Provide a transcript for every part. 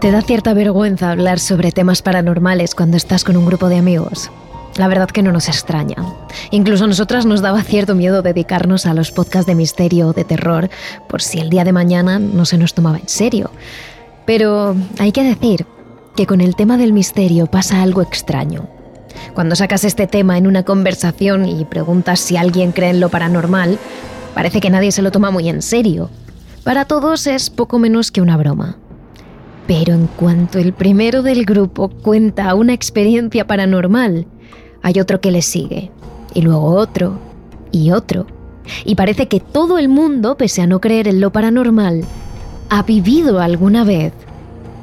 ¿Te da cierta vergüenza hablar sobre temas paranormales cuando estás con un grupo de amigos? La verdad que no nos extraña. Incluso a nosotras nos daba cierto miedo dedicarnos a los podcasts de misterio o de terror por si el día de mañana no se nos tomaba en serio. Pero hay que decir que con el tema del misterio pasa algo extraño. Cuando sacas este tema en una conversación y preguntas si alguien cree en lo paranormal, parece que nadie se lo toma muy en serio. Para todos es poco menos que una broma. Pero en cuanto el primero del grupo cuenta una experiencia paranormal, hay otro que le sigue, y luego otro, y otro. Y parece que todo el mundo, pese a no creer en lo paranormal, ha vivido alguna vez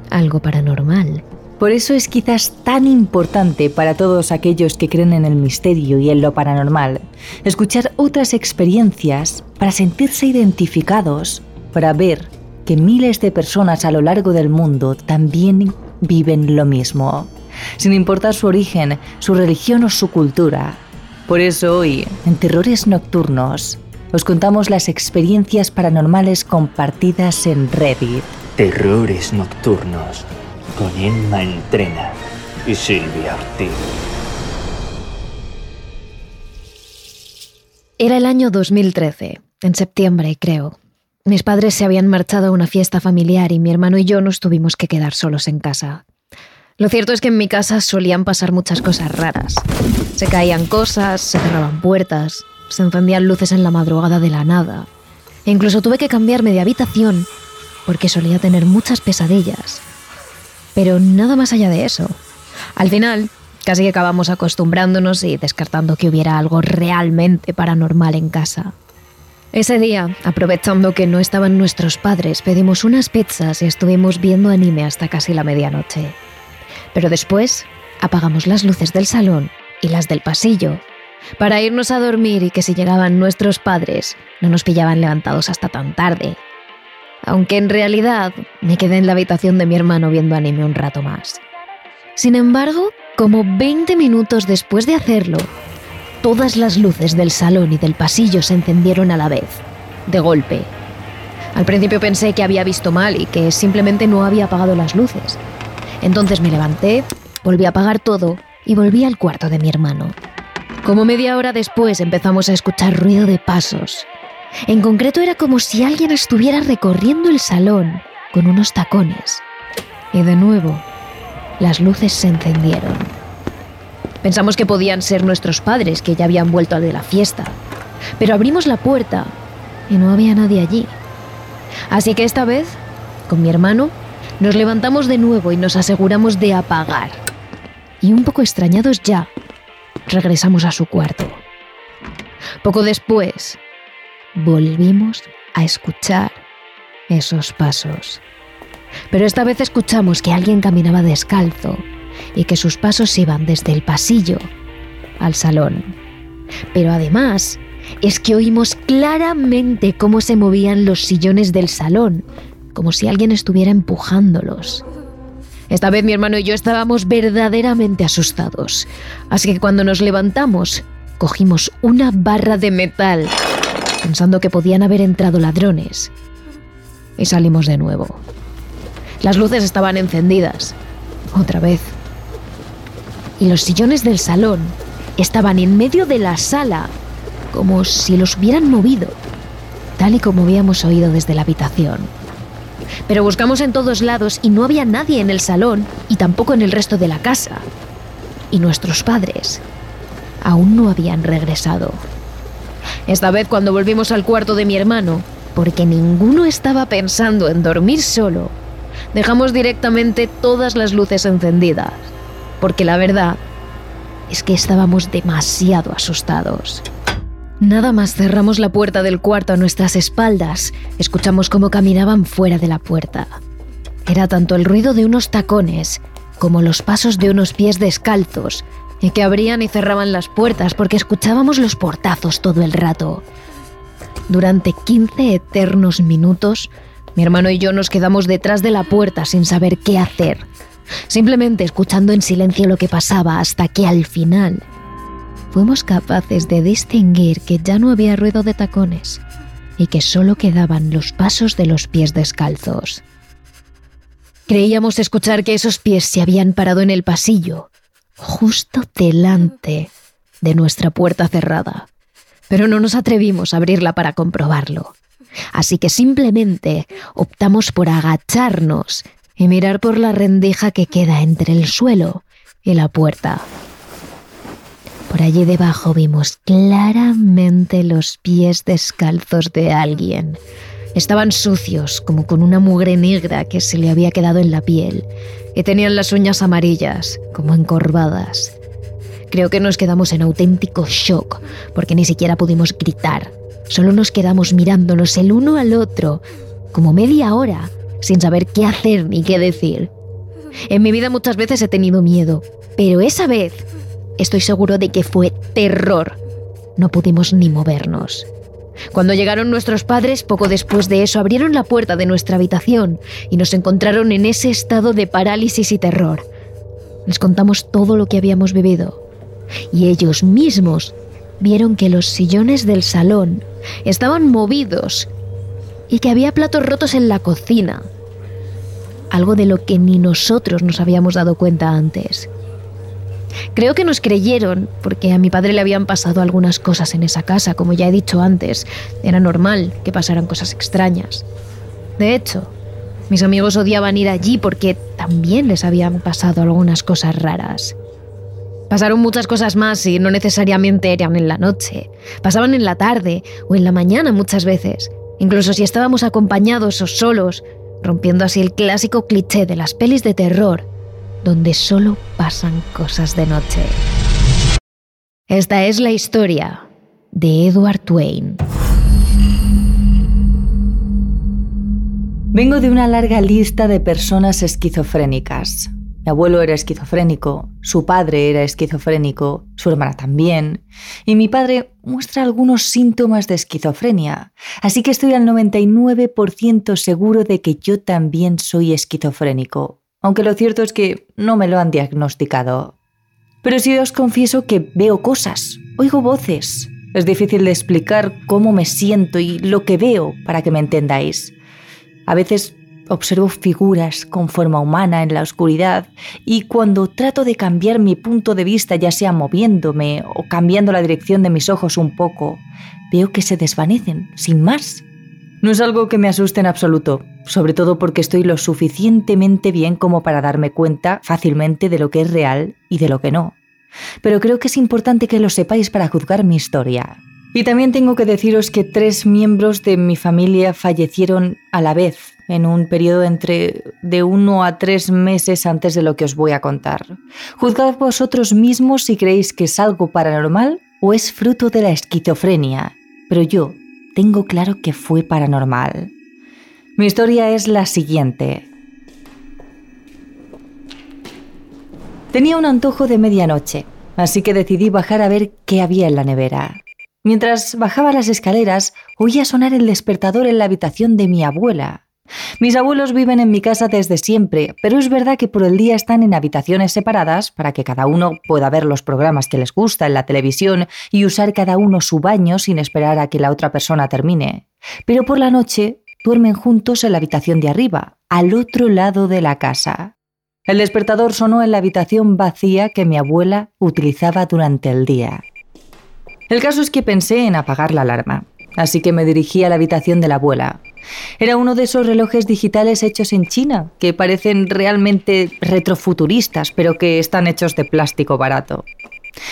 algo paranormal. Por eso es quizás tan importante para todos aquellos que creen en el misterio y en lo paranormal, escuchar otras experiencias para sentirse identificados, para ver que miles de personas a lo largo del mundo también viven lo mismo, sin importar su origen, su religión o su cultura. Por eso hoy, en Terrores Nocturnos, os contamos las experiencias paranormales compartidas en Reddit. Terrores Nocturnos, con Emma Entrena y Silvia Ortiz. Era el año 2013, en septiembre creo. Mis padres se habían marchado a una fiesta familiar y mi hermano y yo nos tuvimos que quedar solos en casa. Lo cierto es que en mi casa solían pasar muchas cosas raras. Se caían cosas, se cerraban puertas, se encendían luces en la madrugada de la nada. E incluso tuve que cambiarme de habitación porque solía tener muchas pesadillas. Pero nada más allá de eso. Al final, casi que acabamos acostumbrándonos y descartando que hubiera algo realmente paranormal en casa. Ese día, aprovechando que no estaban nuestros padres, pedimos unas pizzas y estuvimos viendo anime hasta casi la medianoche. Pero después apagamos las luces del salón y las del pasillo para irnos a dormir y que si llegaban nuestros padres no nos pillaban levantados hasta tan tarde. Aunque en realidad me quedé en la habitación de mi hermano viendo anime un rato más. Sin embargo, como 20 minutos después de hacerlo, Todas las luces del salón y del pasillo se encendieron a la vez, de golpe. Al principio pensé que había visto mal y que simplemente no había apagado las luces. Entonces me levanté, volví a apagar todo y volví al cuarto de mi hermano. Como media hora después empezamos a escuchar ruido de pasos. En concreto era como si alguien estuviera recorriendo el salón con unos tacones. Y de nuevo, las luces se encendieron. Pensamos que podían ser nuestros padres que ya habían vuelto de la fiesta. Pero abrimos la puerta y no había nadie allí. Así que esta vez, con mi hermano, nos levantamos de nuevo y nos aseguramos de apagar. Y un poco extrañados ya, regresamos a su cuarto. Poco después, volvimos a escuchar esos pasos. Pero esta vez escuchamos que alguien caminaba descalzo y que sus pasos iban desde el pasillo al salón. Pero además es que oímos claramente cómo se movían los sillones del salón, como si alguien estuviera empujándolos. Esta vez mi hermano y yo estábamos verdaderamente asustados, así que cuando nos levantamos, cogimos una barra de metal, pensando que podían haber entrado ladrones, y salimos de nuevo. Las luces estaban encendidas, otra vez y los sillones del salón estaban en medio de la sala, como si los hubieran movido, tal y como habíamos oído desde la habitación. Pero buscamos en todos lados y no había nadie en el salón y tampoco en el resto de la casa. Y nuestros padres aún no habían regresado. Esta vez cuando volvimos al cuarto de mi hermano, porque ninguno estaba pensando en dormir solo, dejamos directamente todas las luces encendidas, porque la verdad es que estábamos demasiado asustados. Nada más cerramos la puerta del cuarto a nuestras espaldas, escuchamos cómo caminaban fuera de la puerta. Era tanto el ruido de unos tacones como los pasos de unos pies descalzos, que abrían y cerraban las puertas porque escuchábamos los portazos todo el rato. Durante 15 eternos minutos, mi hermano y yo nos quedamos detrás de la puerta sin saber qué hacer, simplemente escuchando en silencio lo que pasaba hasta que al final fuimos capaces de distinguir que ya no había ruido de tacones y que solo quedaban los pasos de los pies descalzos. Creíamos escuchar que esos pies se habían parado en el pasillo, justo delante de nuestra puerta cerrada, pero no nos atrevimos a abrirla para comprobarlo. Así que simplemente optamos por agacharnos y mirar por la rendija que queda entre el suelo y la puerta. Por allí debajo vimos claramente los pies descalzos de alguien. Estaban sucios, como con una mugre negra que se le había quedado en la piel, y tenían las uñas amarillas, como encorvadas. Creo que nos quedamos en auténtico shock, porque ni siquiera pudimos gritar. Solo nos quedamos mirándonos el uno al otro, como media hora, sin saber qué hacer ni qué decir. En mi vida muchas veces he tenido miedo, pero esa vez estoy seguro de que fue terror. No pudimos ni movernos. Cuando llegaron nuestros padres, poco después de eso, abrieron la puerta de nuestra habitación y nos encontraron en ese estado de parálisis y terror. Les contamos todo lo que habíamos vivido. Y ellos mismos vieron que los sillones del salón estaban movidos y que había platos rotos en la cocina. Algo de lo que ni nosotros nos habíamos dado cuenta antes. Creo que nos creyeron porque a mi padre le habían pasado algunas cosas en esa casa, como ya he dicho antes. Era normal que pasaran cosas extrañas. De hecho, mis amigos odiaban ir allí porque también les habían pasado algunas cosas raras. Pasaron muchas cosas más y no necesariamente eran en la noche. Pasaban en la tarde o en la mañana muchas veces, incluso si estábamos acompañados o solos, rompiendo así el clásico cliché de las pelis de terror, donde solo pasan cosas de noche. Esta es la historia de Edward Twain. Vengo de una larga lista de personas esquizofrénicas. Mi abuelo era esquizofrénico, su padre era esquizofrénico, su hermana también, y mi padre muestra algunos síntomas de esquizofrenia, así que estoy al 99% seguro de que yo también soy esquizofrénico, aunque lo cierto es que no me lo han diagnosticado. Pero sí os confieso que veo cosas, oigo voces. Es difícil de explicar cómo me siento y lo que veo para que me entendáis. A veces Observo figuras con forma humana en la oscuridad y cuando trato de cambiar mi punto de vista, ya sea moviéndome o cambiando la dirección de mis ojos un poco, veo que se desvanecen, sin más. No es algo que me asuste en absoluto, sobre todo porque estoy lo suficientemente bien como para darme cuenta fácilmente de lo que es real y de lo que no. Pero creo que es importante que lo sepáis para juzgar mi historia. Y también tengo que deciros que tres miembros de mi familia fallecieron a la vez en un periodo entre de uno a tres meses antes de lo que os voy a contar. Juzgad vosotros mismos si creéis que es algo paranormal o es fruto de la esquizofrenia, pero yo tengo claro que fue paranormal. Mi historia es la siguiente. Tenía un antojo de medianoche, así que decidí bajar a ver qué había en la nevera. Mientras bajaba las escaleras, oía sonar el despertador en la habitación de mi abuela. Mis abuelos viven en mi casa desde siempre, pero es verdad que por el día están en habitaciones separadas para que cada uno pueda ver los programas que les gusta en la televisión y usar cada uno su baño sin esperar a que la otra persona termine. Pero por la noche duermen juntos en la habitación de arriba, al otro lado de la casa. El despertador sonó en la habitación vacía que mi abuela utilizaba durante el día. El caso es que pensé en apagar la alarma, así que me dirigí a la habitación de la abuela. Era uno de esos relojes digitales hechos en China, que parecen realmente retrofuturistas, pero que están hechos de plástico barato.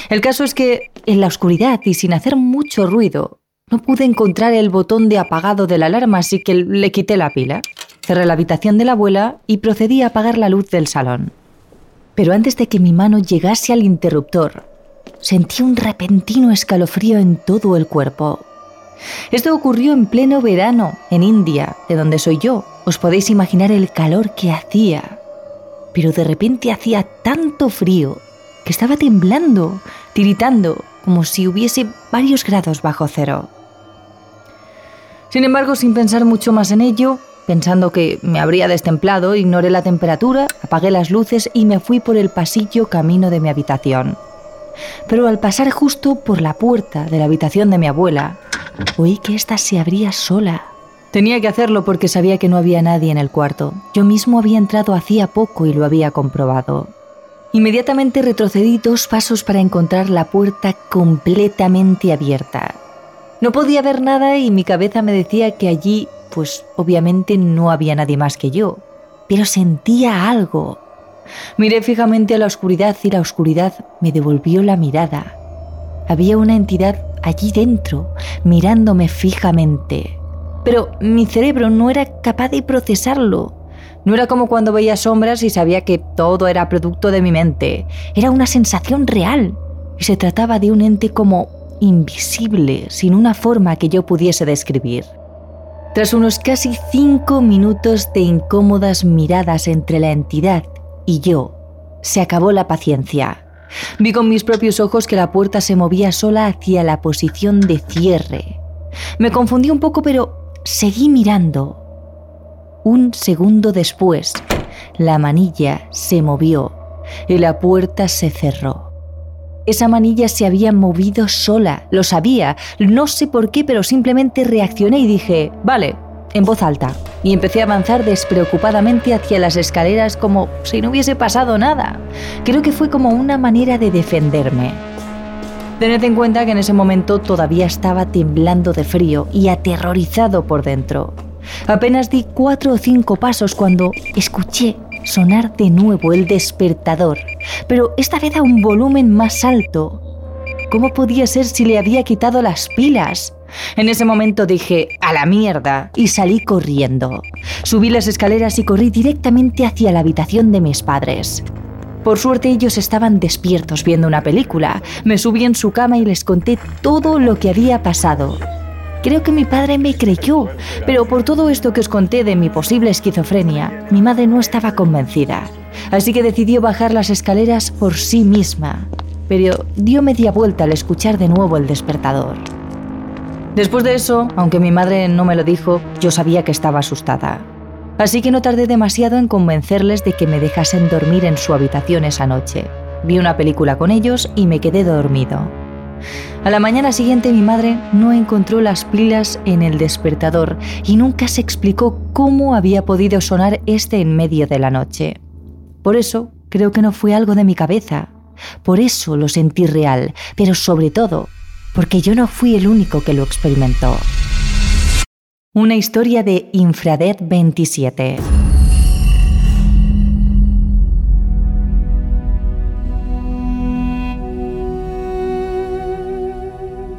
El caso es que, en la oscuridad y sin hacer mucho ruido, no pude encontrar el botón de apagado de la alarma, así que le quité la pila. Cerré la habitación de la abuela y procedí a apagar la luz del salón. Pero antes de que mi mano llegase al interruptor, sentí un repentino escalofrío en todo el cuerpo. Esto ocurrió en pleno verano, en India, de donde soy yo. Os podéis imaginar el calor que hacía. Pero de repente hacía tanto frío que estaba temblando, tiritando, como si hubiese varios grados bajo cero. Sin embargo, sin pensar mucho más en ello, pensando que me habría destemplado, ignoré la temperatura, apagué las luces y me fui por el pasillo camino de mi habitación. Pero al pasar justo por la puerta de la habitación de mi abuela, oí que ésta se abría sola. Tenía que hacerlo porque sabía que no había nadie en el cuarto. Yo mismo había entrado hacía poco y lo había comprobado. Inmediatamente retrocedí dos pasos para encontrar la puerta completamente abierta. No podía ver nada y mi cabeza me decía que allí, pues obviamente no había nadie más que yo. Pero sentía algo. Miré fijamente a la oscuridad y la oscuridad me devolvió la mirada. Había una entidad allí dentro, mirándome fijamente. Pero mi cerebro no era capaz de procesarlo. No era como cuando veía sombras y sabía que todo era producto de mi mente. Era una sensación real. Y se trataba de un ente como invisible, sin una forma que yo pudiese describir. Tras unos casi cinco minutos de incómodas miradas entre la entidad y yo, se acabó la paciencia. Vi con mis propios ojos que la puerta se movía sola hacia la posición de cierre. Me confundí un poco, pero seguí mirando. Un segundo después, la manilla se movió y la puerta se cerró. Esa manilla se había movido sola, lo sabía, no sé por qué, pero simplemente reaccioné y dije, vale, en voz alta, y empecé a avanzar despreocupadamente hacia las escaleras como si no hubiese pasado nada. Creo que fue como una manera de defenderme. Tened en cuenta que en ese momento todavía estaba temblando de frío y aterrorizado por dentro. Apenas di cuatro o cinco pasos cuando escuché sonar de nuevo el despertador, pero esta vez a un volumen más alto. ¿Cómo podía ser si le había quitado las pilas? En ese momento dije, a la mierda, y salí corriendo. Subí las escaleras y corrí directamente hacia la habitación de mis padres. Por suerte ellos estaban despiertos viendo una película. Me subí en su cama y les conté todo lo que había pasado. Creo que mi padre me creyó, pero por todo esto que os conté de mi posible esquizofrenia, mi madre no estaba convencida. Así que decidió bajar las escaleras por sí misma, pero dio media vuelta al escuchar de nuevo el despertador. Después de eso, aunque mi madre no me lo dijo, yo sabía que estaba asustada. Así que no tardé demasiado en convencerles de que me dejasen dormir en su habitación esa noche. Vi una película con ellos y me quedé dormido. A la mañana siguiente mi madre no encontró las pilas en el despertador y nunca se explicó cómo había podido sonar este en medio de la noche. Por eso creo que no fue algo de mi cabeza. Por eso lo sentí real, pero sobre todo porque yo no fui el único que lo experimentó. Una historia de Infradead 27.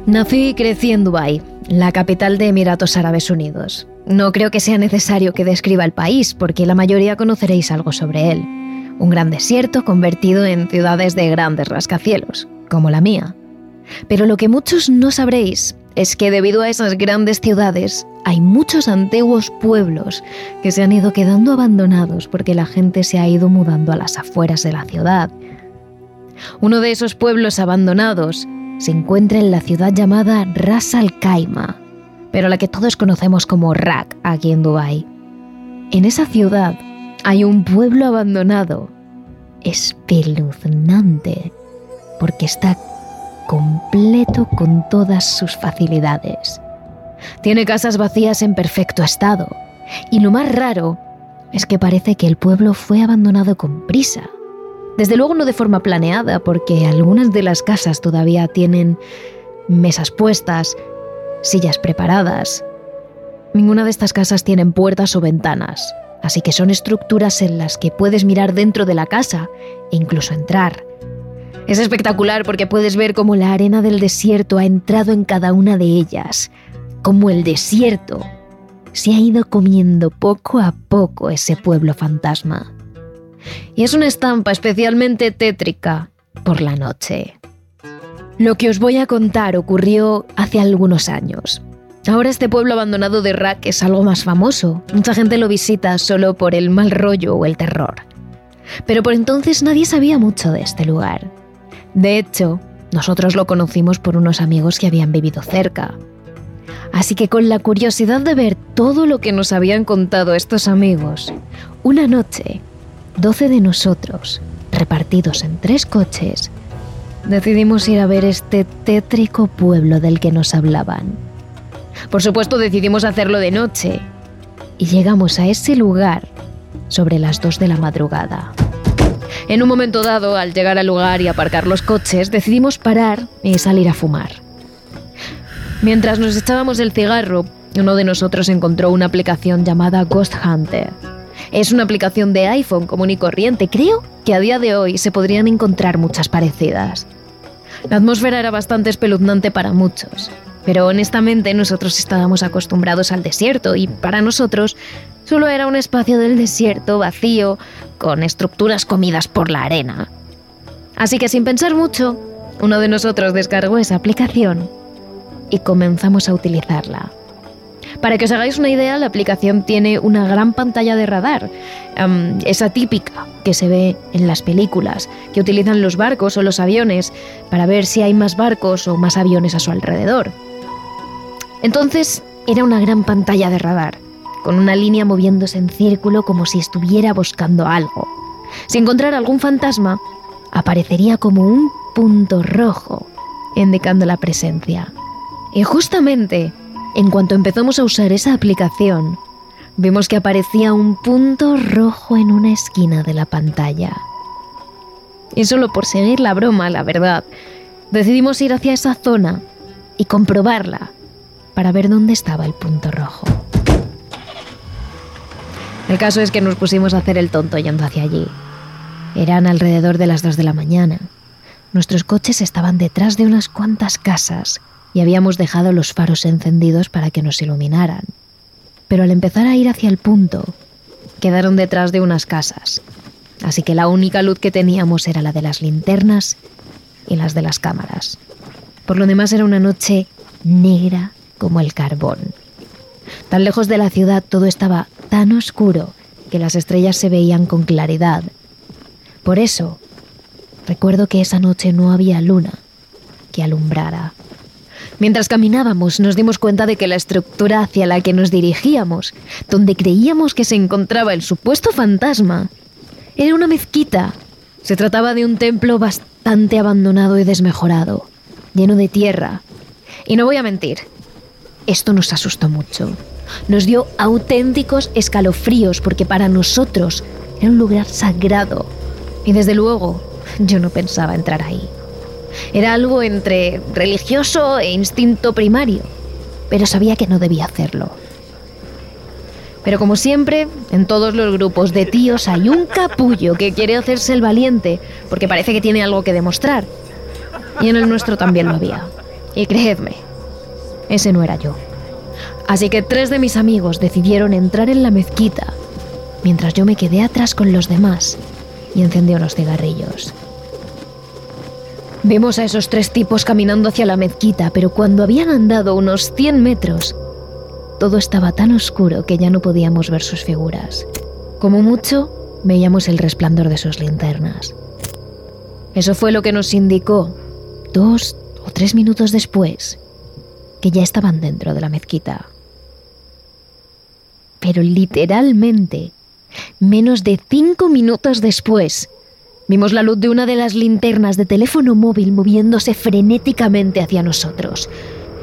Nací y crecí en Dubái, la capital de Emiratos Árabes Unidos. No creo que sea necesario que describa el país, porque la mayoría conoceréis algo sobre él. Un gran desierto convertido en ciudades de grandes rascacielos, como la mía. Pero lo que muchos no sabréis es que debido a esas grandes ciudades hay muchos antiguos pueblos que se han ido quedando abandonados porque la gente se ha ido mudando a las afueras de la ciudad. Uno de esos pueblos abandonados se encuentra en la ciudad llamada Ras Al Khaimah, pero la que todos conocemos como Rak aquí en Dubái. En esa ciudad hay un pueblo abandonado espeluznante porque está completo con todas sus facilidades. Tiene casas vacías en perfecto estado y lo más raro es que parece que el pueblo fue abandonado con prisa. Desde luego no de forma planeada, porque algunas de las casas todavía tienen mesas puestas, sillas preparadas. Ninguna de estas casas tienen puertas o ventanas, así que son estructuras en las que puedes mirar dentro de la casa e incluso entrar. Es espectacular porque puedes ver cómo la arena del desierto ha entrado en cada una de ellas, como el desierto se ha ido comiendo poco a poco ese pueblo fantasma. Y es una estampa especialmente tétrica por la noche. Lo que os voy a contar ocurrió hace algunos años. Ahora este pueblo abandonado de Rack es algo más famoso. Mucha gente lo visita solo por el mal rollo o el terror. Pero por entonces nadie sabía mucho de este lugar. De hecho, nosotros lo conocimos por unos amigos que habían vivido cerca. Así que con la curiosidad de ver todo lo que nos habían contado estos amigos, una noche, doce de nosotros, repartidos en tres coches, decidimos ir a ver este tétrico pueblo del que nos hablaban. Por supuesto decidimos hacerlo de noche y llegamos a ese lugar sobre las dos de la madrugada. En un momento dado, al llegar al lugar y aparcar los coches, decidimos parar y salir a fumar. Mientras nos echábamos el cigarro, uno de nosotros encontró una aplicación llamada Ghost Hunter. Es una aplicación de iPhone común y corriente. Creo que a día de hoy se podrían encontrar muchas parecidas. La atmósfera era bastante espeluznante para muchos, pero honestamente nosotros estábamos acostumbrados al desierto y para nosotros solo era un espacio del desierto vacío, con estructuras comidas por la arena. Así que sin pensar mucho, uno de nosotros descargó esa aplicación y comenzamos a utilizarla. Para que os hagáis una idea, la aplicación tiene una gran pantalla de radar, esa típica que se ve en las películas, que utilizan los barcos o los aviones para ver si hay más barcos o más aviones a su alrededor. Entonces, era una gran pantalla de radar, con una línea moviéndose en círculo como si estuviera buscando algo. Si encontrara algún fantasma, aparecería como un punto rojo, indicando la presencia. Y justamente, en cuanto empezamos a usar esa aplicación, vimos que aparecía un punto rojo en una esquina de la pantalla. Y solo por seguir la broma, la verdad, decidimos ir hacia esa zona y comprobarla para ver dónde estaba el punto rojo. El caso es que nos pusimos a hacer el tonto yendo hacia allí. Eran alrededor de las dos de la mañana. Nuestros coches estaban detrás de unas cuantas casas y habíamos dejado los faros encendidos para que nos iluminaran. Pero al empezar a ir hacia el punto, quedaron detrás de unas casas, así que la única luz que teníamos era la de las linternas y las de las cámaras. Por lo demás era una noche negra como el carbón. Tan lejos de la ciudad todo estaba tan oscuro que las estrellas se veían con claridad. Por eso, recuerdo que esa noche no había luna que alumbrara. Mientras caminábamos nos dimos cuenta de que la estructura hacia la que nos dirigíamos, donde creíamos que se encontraba el supuesto fantasma, era una mezquita. Se trataba de un templo bastante abandonado y desmejorado, lleno de tierra. Y no voy a mentir, esto nos asustó mucho. Nos dio auténticos escalofríos porque para nosotros era un lugar sagrado. Y desde luego yo no pensaba entrar ahí. Era algo entre religioso e instinto primario, pero sabía que no debía hacerlo. Pero como siempre, en todos los grupos de tíos hay un capullo que quiere hacerse el valiente porque parece que tiene algo que demostrar. Y en el nuestro también lo había. Y creedme, ese no era yo. Así que tres de mis amigos decidieron entrar en la mezquita, mientras yo me quedé atrás con los demás y encendí unos cigarrillos. Vimos a esos tres tipos caminando hacia la mezquita, pero cuando habían andado unos 100 metros, todo estaba tan oscuro que ya no podíamos ver sus figuras. Como mucho, veíamos el resplandor de sus linternas. Eso fue lo que nos indicó, dos o tres minutos después, que ya estaban dentro de la mezquita. Pero literalmente, menos de cinco minutos después, Vimos la luz de una de las linternas de teléfono móvil moviéndose frenéticamente hacia nosotros.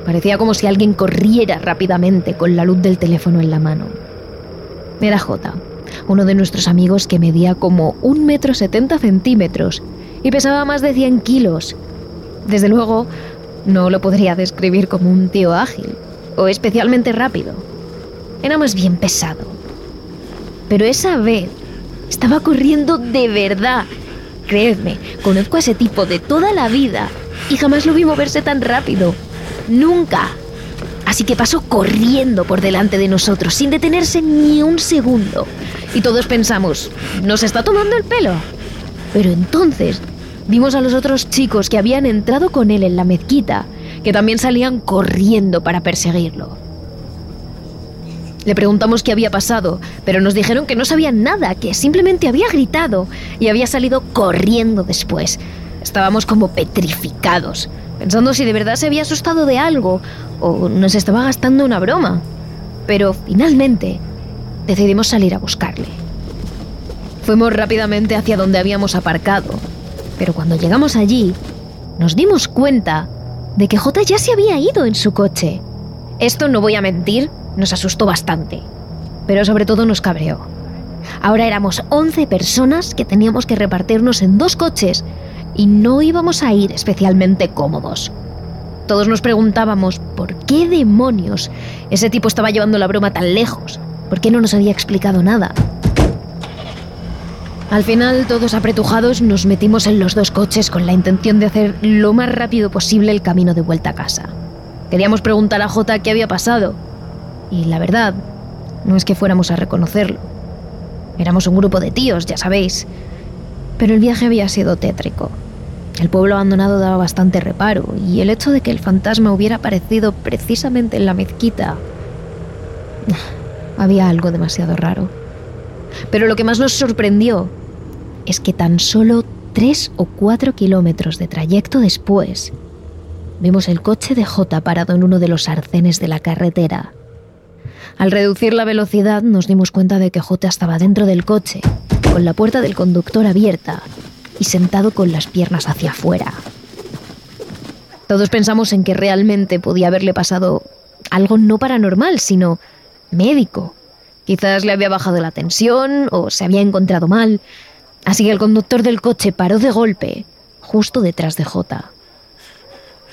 Parecía como si alguien corriera rápidamente con la luz del teléfono en la mano. Era J, uno de nuestros amigos que medía como un metro setenta centímetros y pesaba más de 100 kilos. Desde luego, no lo podría describir como un tío ágil o especialmente rápido. era más bien pesado. Pero esa vez estaba corriendo de verdad. Creedme, conozco a ese tipo de toda la vida y jamás lo vi moverse tan rápido. Nunca. Así que pasó corriendo por delante de nosotros, sin detenerse ni un segundo. Y todos pensamos, ¿nos está tomando el pelo? Pero entonces vimos a los otros chicos que habían entrado con él en la mezquita, que también salían corriendo para perseguirlo. Le preguntamos qué había pasado, pero nos dijeron que no sabían nada, que simplemente había gritado y había salido corriendo después. Estábamos como petrificados, pensando si de verdad se había asustado de algo o nos estaba gastando una broma. Pero finalmente decidimos salir a buscarle. Fuimos rápidamente hacia donde habíamos aparcado, pero cuando llegamos allí, nos dimos cuenta de que J ya se había ido en su coche. Esto no voy a mentir, nos asustó bastante, pero sobre todo nos cabreó. Ahora éramos 11 personas que teníamos que repartirnos en dos coches y no íbamos a ir especialmente cómodos. Todos nos preguntábamos por qué demonios ese tipo estaba llevando la broma tan lejos, por qué no nos había explicado nada. Al final, todos apretujados, nos metimos en los dos coches con la intención de hacer lo más rápido posible el camino de vuelta a casa. Queríamos preguntar a Jota qué había pasado, y la verdad, no es que fuéramos a reconocerlo. Éramos un grupo de tíos, ya sabéis. Pero el viaje había sido tétrico. El pueblo abandonado daba bastante reparo, y el hecho de que el fantasma hubiera aparecido precisamente en la mezquita... Había algo demasiado raro. Pero lo que más nos sorprendió es que tan solo tres o cuatro kilómetros de trayecto después, vimos el coche de J parado en uno de los arcenes de la carretera al reducir la velocidad nos dimos cuenta de que J estaba dentro del coche, con la puerta del conductor abierta y sentado con las piernas hacia afuera. Todos pensamos en que realmente podía haberle pasado algo no paranormal, sino médico. Quizás le había bajado la tensión o se había encontrado mal. Así que el conductor del coche paró de golpe, justo detrás de J.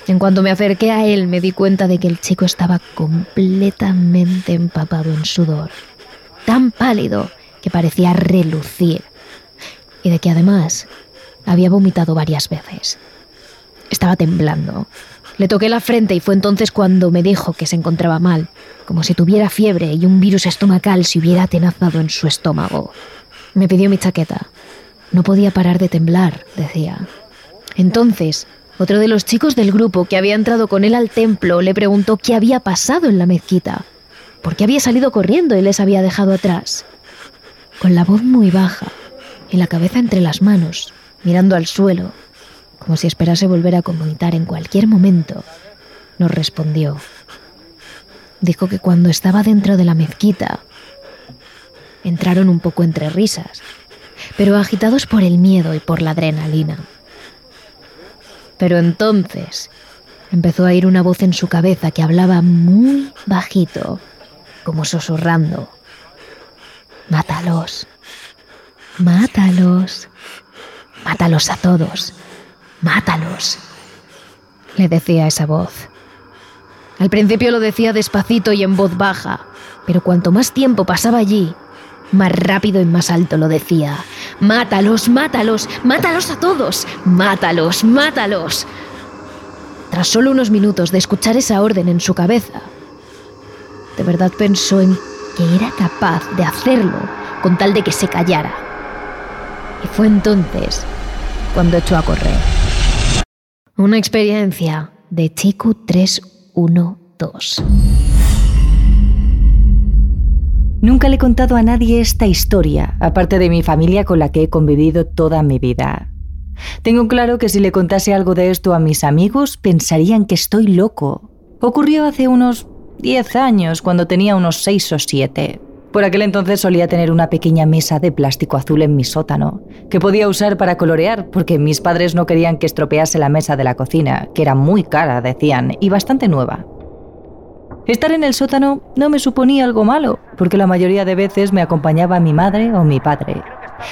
En cuanto me acerqué a él me di cuenta de que el chico estaba completamente empapado en sudor, tan pálido que parecía relucir, y de que además había vomitado varias veces. Estaba temblando. Le toqué la frente y fue entonces cuando me dijo que se encontraba mal, como si tuviera fiebre y un virus estomacal se hubiera atenazado en su estómago. Me pidió mi chaqueta. No podía parar de temblar, decía. Entonces otro de los chicos del grupo que había entrado con él al templo le preguntó qué había pasado en la mezquita, por qué había salido corriendo y les había dejado atrás. Con la voz muy baja y la cabeza entre las manos, mirando al suelo, como si esperase volver a comunicar en cualquier momento, nos respondió. Dijo que cuando estaba dentro de la mezquita, entraron un poco entre risas, pero agitados por el miedo y por la adrenalina. Pero entonces empezó a ir una voz en su cabeza que hablaba muy bajito, como susurrando. Mátalos, mátalos, mátalos a todos, mátalos, le decía esa voz. Al principio lo decía despacito y en voz baja, pero cuanto más tiempo pasaba allí, más rápido y más alto lo decía. Mátalos, mátalos, mátalos a todos. Mátalos, mátalos. Tras solo unos minutos de escuchar esa orden en su cabeza, de verdad pensó en que era capaz de hacerlo con tal de que se callara. Y fue entonces cuando echó a correr. Una experiencia de Chico 312. Nunca le he contado a nadie esta historia, aparte de mi familia con la que he convivido toda mi vida. Tengo claro que si le contase algo de esto a mis amigos, pensarían que estoy loco. Ocurrió hace unos 10 años, cuando tenía unos 6 o 7. Por aquel entonces solía tener una pequeña mesa de plástico azul en mi sótano, que podía usar para colorear, porque mis padres no querían que estropease la mesa de la cocina, que era muy cara, decían, y bastante nueva. Estar en el sótano no me suponía algo malo, porque la mayoría de veces me acompañaba mi madre o mi padre.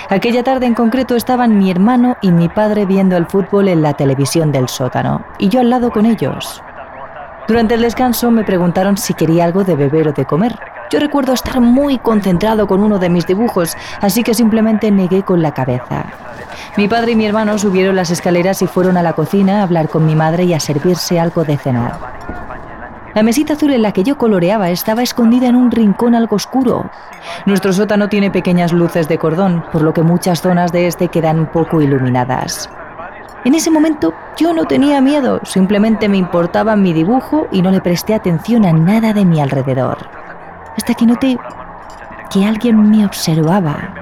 Aquella tarde en concreto estaban mi hermano y mi padre viendo el fútbol en la televisión del sótano, y yo al lado con ellos. Durante el descanso me preguntaron si quería algo de beber o de comer, Yo recuerdo estar muy concentrado con uno de mis dibujos, así que simplemente negué con la cabeza. Mi padre y mi hermano subieron las escaleras y fueron a la cocina a hablar con mi madre y a servirse algo de cenar. La mesita azul en la que yo coloreaba estaba escondida en un rincón algo oscuro. Nuestro sótano tiene pequeñas luces de cordón, por lo que muchas zonas de este quedan poco iluminadas. En ese momento yo no tenía miedo, simplemente me importaba mi dibujo y no le presté atención a nada de mi alrededor. Hasta que noté que alguien me observaba.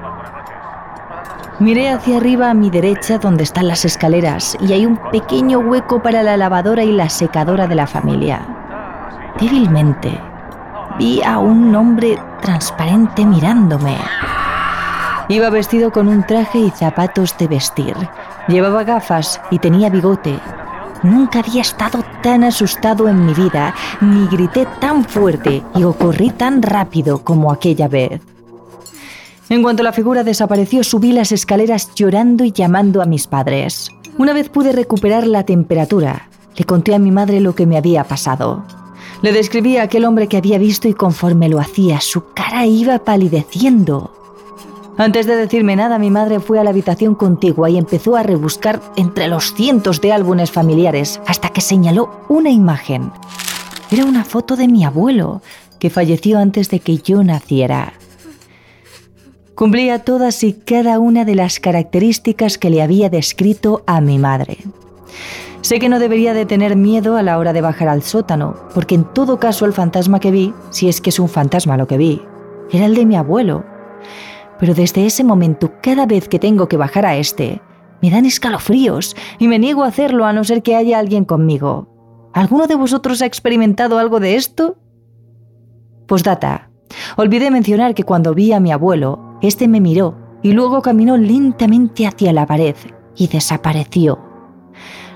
Miré hacia arriba a mi derecha donde están las escaleras y hay un pequeño hueco para la lavadora y la secadora de la familia. Débilmente vi a un hombre transparente mirándome. Iba vestido con un traje y zapatos de vestir. Llevaba gafas y tenía bigote. Nunca había estado tan asustado en mi vida, ni grité tan fuerte y corrí tan rápido como aquella vez. En cuanto la figura desapareció, subí las escaleras llorando y llamando a mis padres. Una vez pude recuperar la temperatura, le conté a mi madre lo que me había pasado. Le describí a aquel hombre que había visto y conforme lo hacía, su cara iba palideciendo. Antes de decirme nada, mi madre fue a la habitación contigua y empezó a rebuscar entre los cientos de álbumes familiares hasta que señaló una imagen. Era una foto de mi abuelo, que falleció antes de que yo naciera. Cumplía todas y cada una de las características que le había descrito a mi madre. Sé que no debería de tener miedo a la hora de bajar al sótano, porque en todo caso el fantasma que vi, si es que es un fantasma lo que vi, era el de mi abuelo, pero desde ese momento, cada vez que tengo que bajar a este, me dan escalofríos y me niego a hacerlo a no ser que haya alguien conmigo. ¿Alguno de vosotros ha experimentado algo de esto? Postdata. Olvidé mencionar que cuando vi a mi abuelo, este me miró y luego caminó lentamente hacia la pared y desapareció.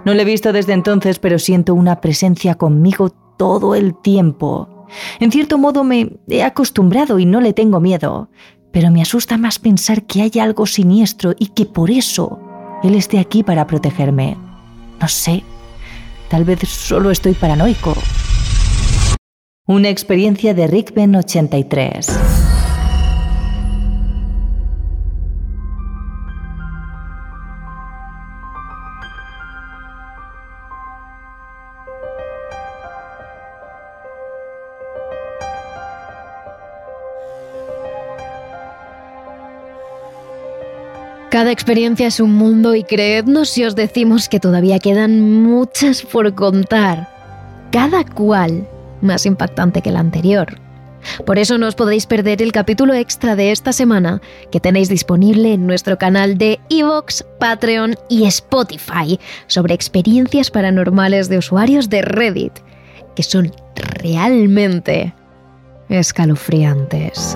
No le he visto desde entonces, pero siento una presencia conmigo todo el tiempo. En cierto modo me he acostumbrado y no le tengo miedo, pero me asusta más pensar que hay algo siniestro y que por eso Él esté aquí para protegerme. No sé, tal vez solo estoy paranoico. Una experiencia de Rickben 83. Cada experiencia es un mundo y creednos si os decimos que todavía quedan muchas por contar, cada cual más impactante que la anterior. Por eso no os podéis perder el capítulo extra de esta semana que tenéis disponible en nuestro canal de Evox, Patreon y Spotify sobre experiencias paranormales de usuarios de Reddit, que son realmente escalofriantes.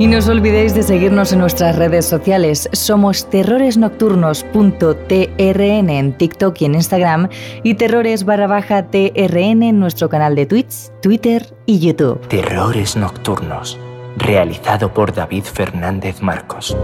Y no os olvidéis de seguirnos en nuestras redes sociales. Somos terroresnocturnos.trn en TikTok y en Instagram y terrores barra baja TRN en nuestro canal de Twitch, Twitter y YouTube. Terrores Nocturnos, realizado por David Fernández Marcos.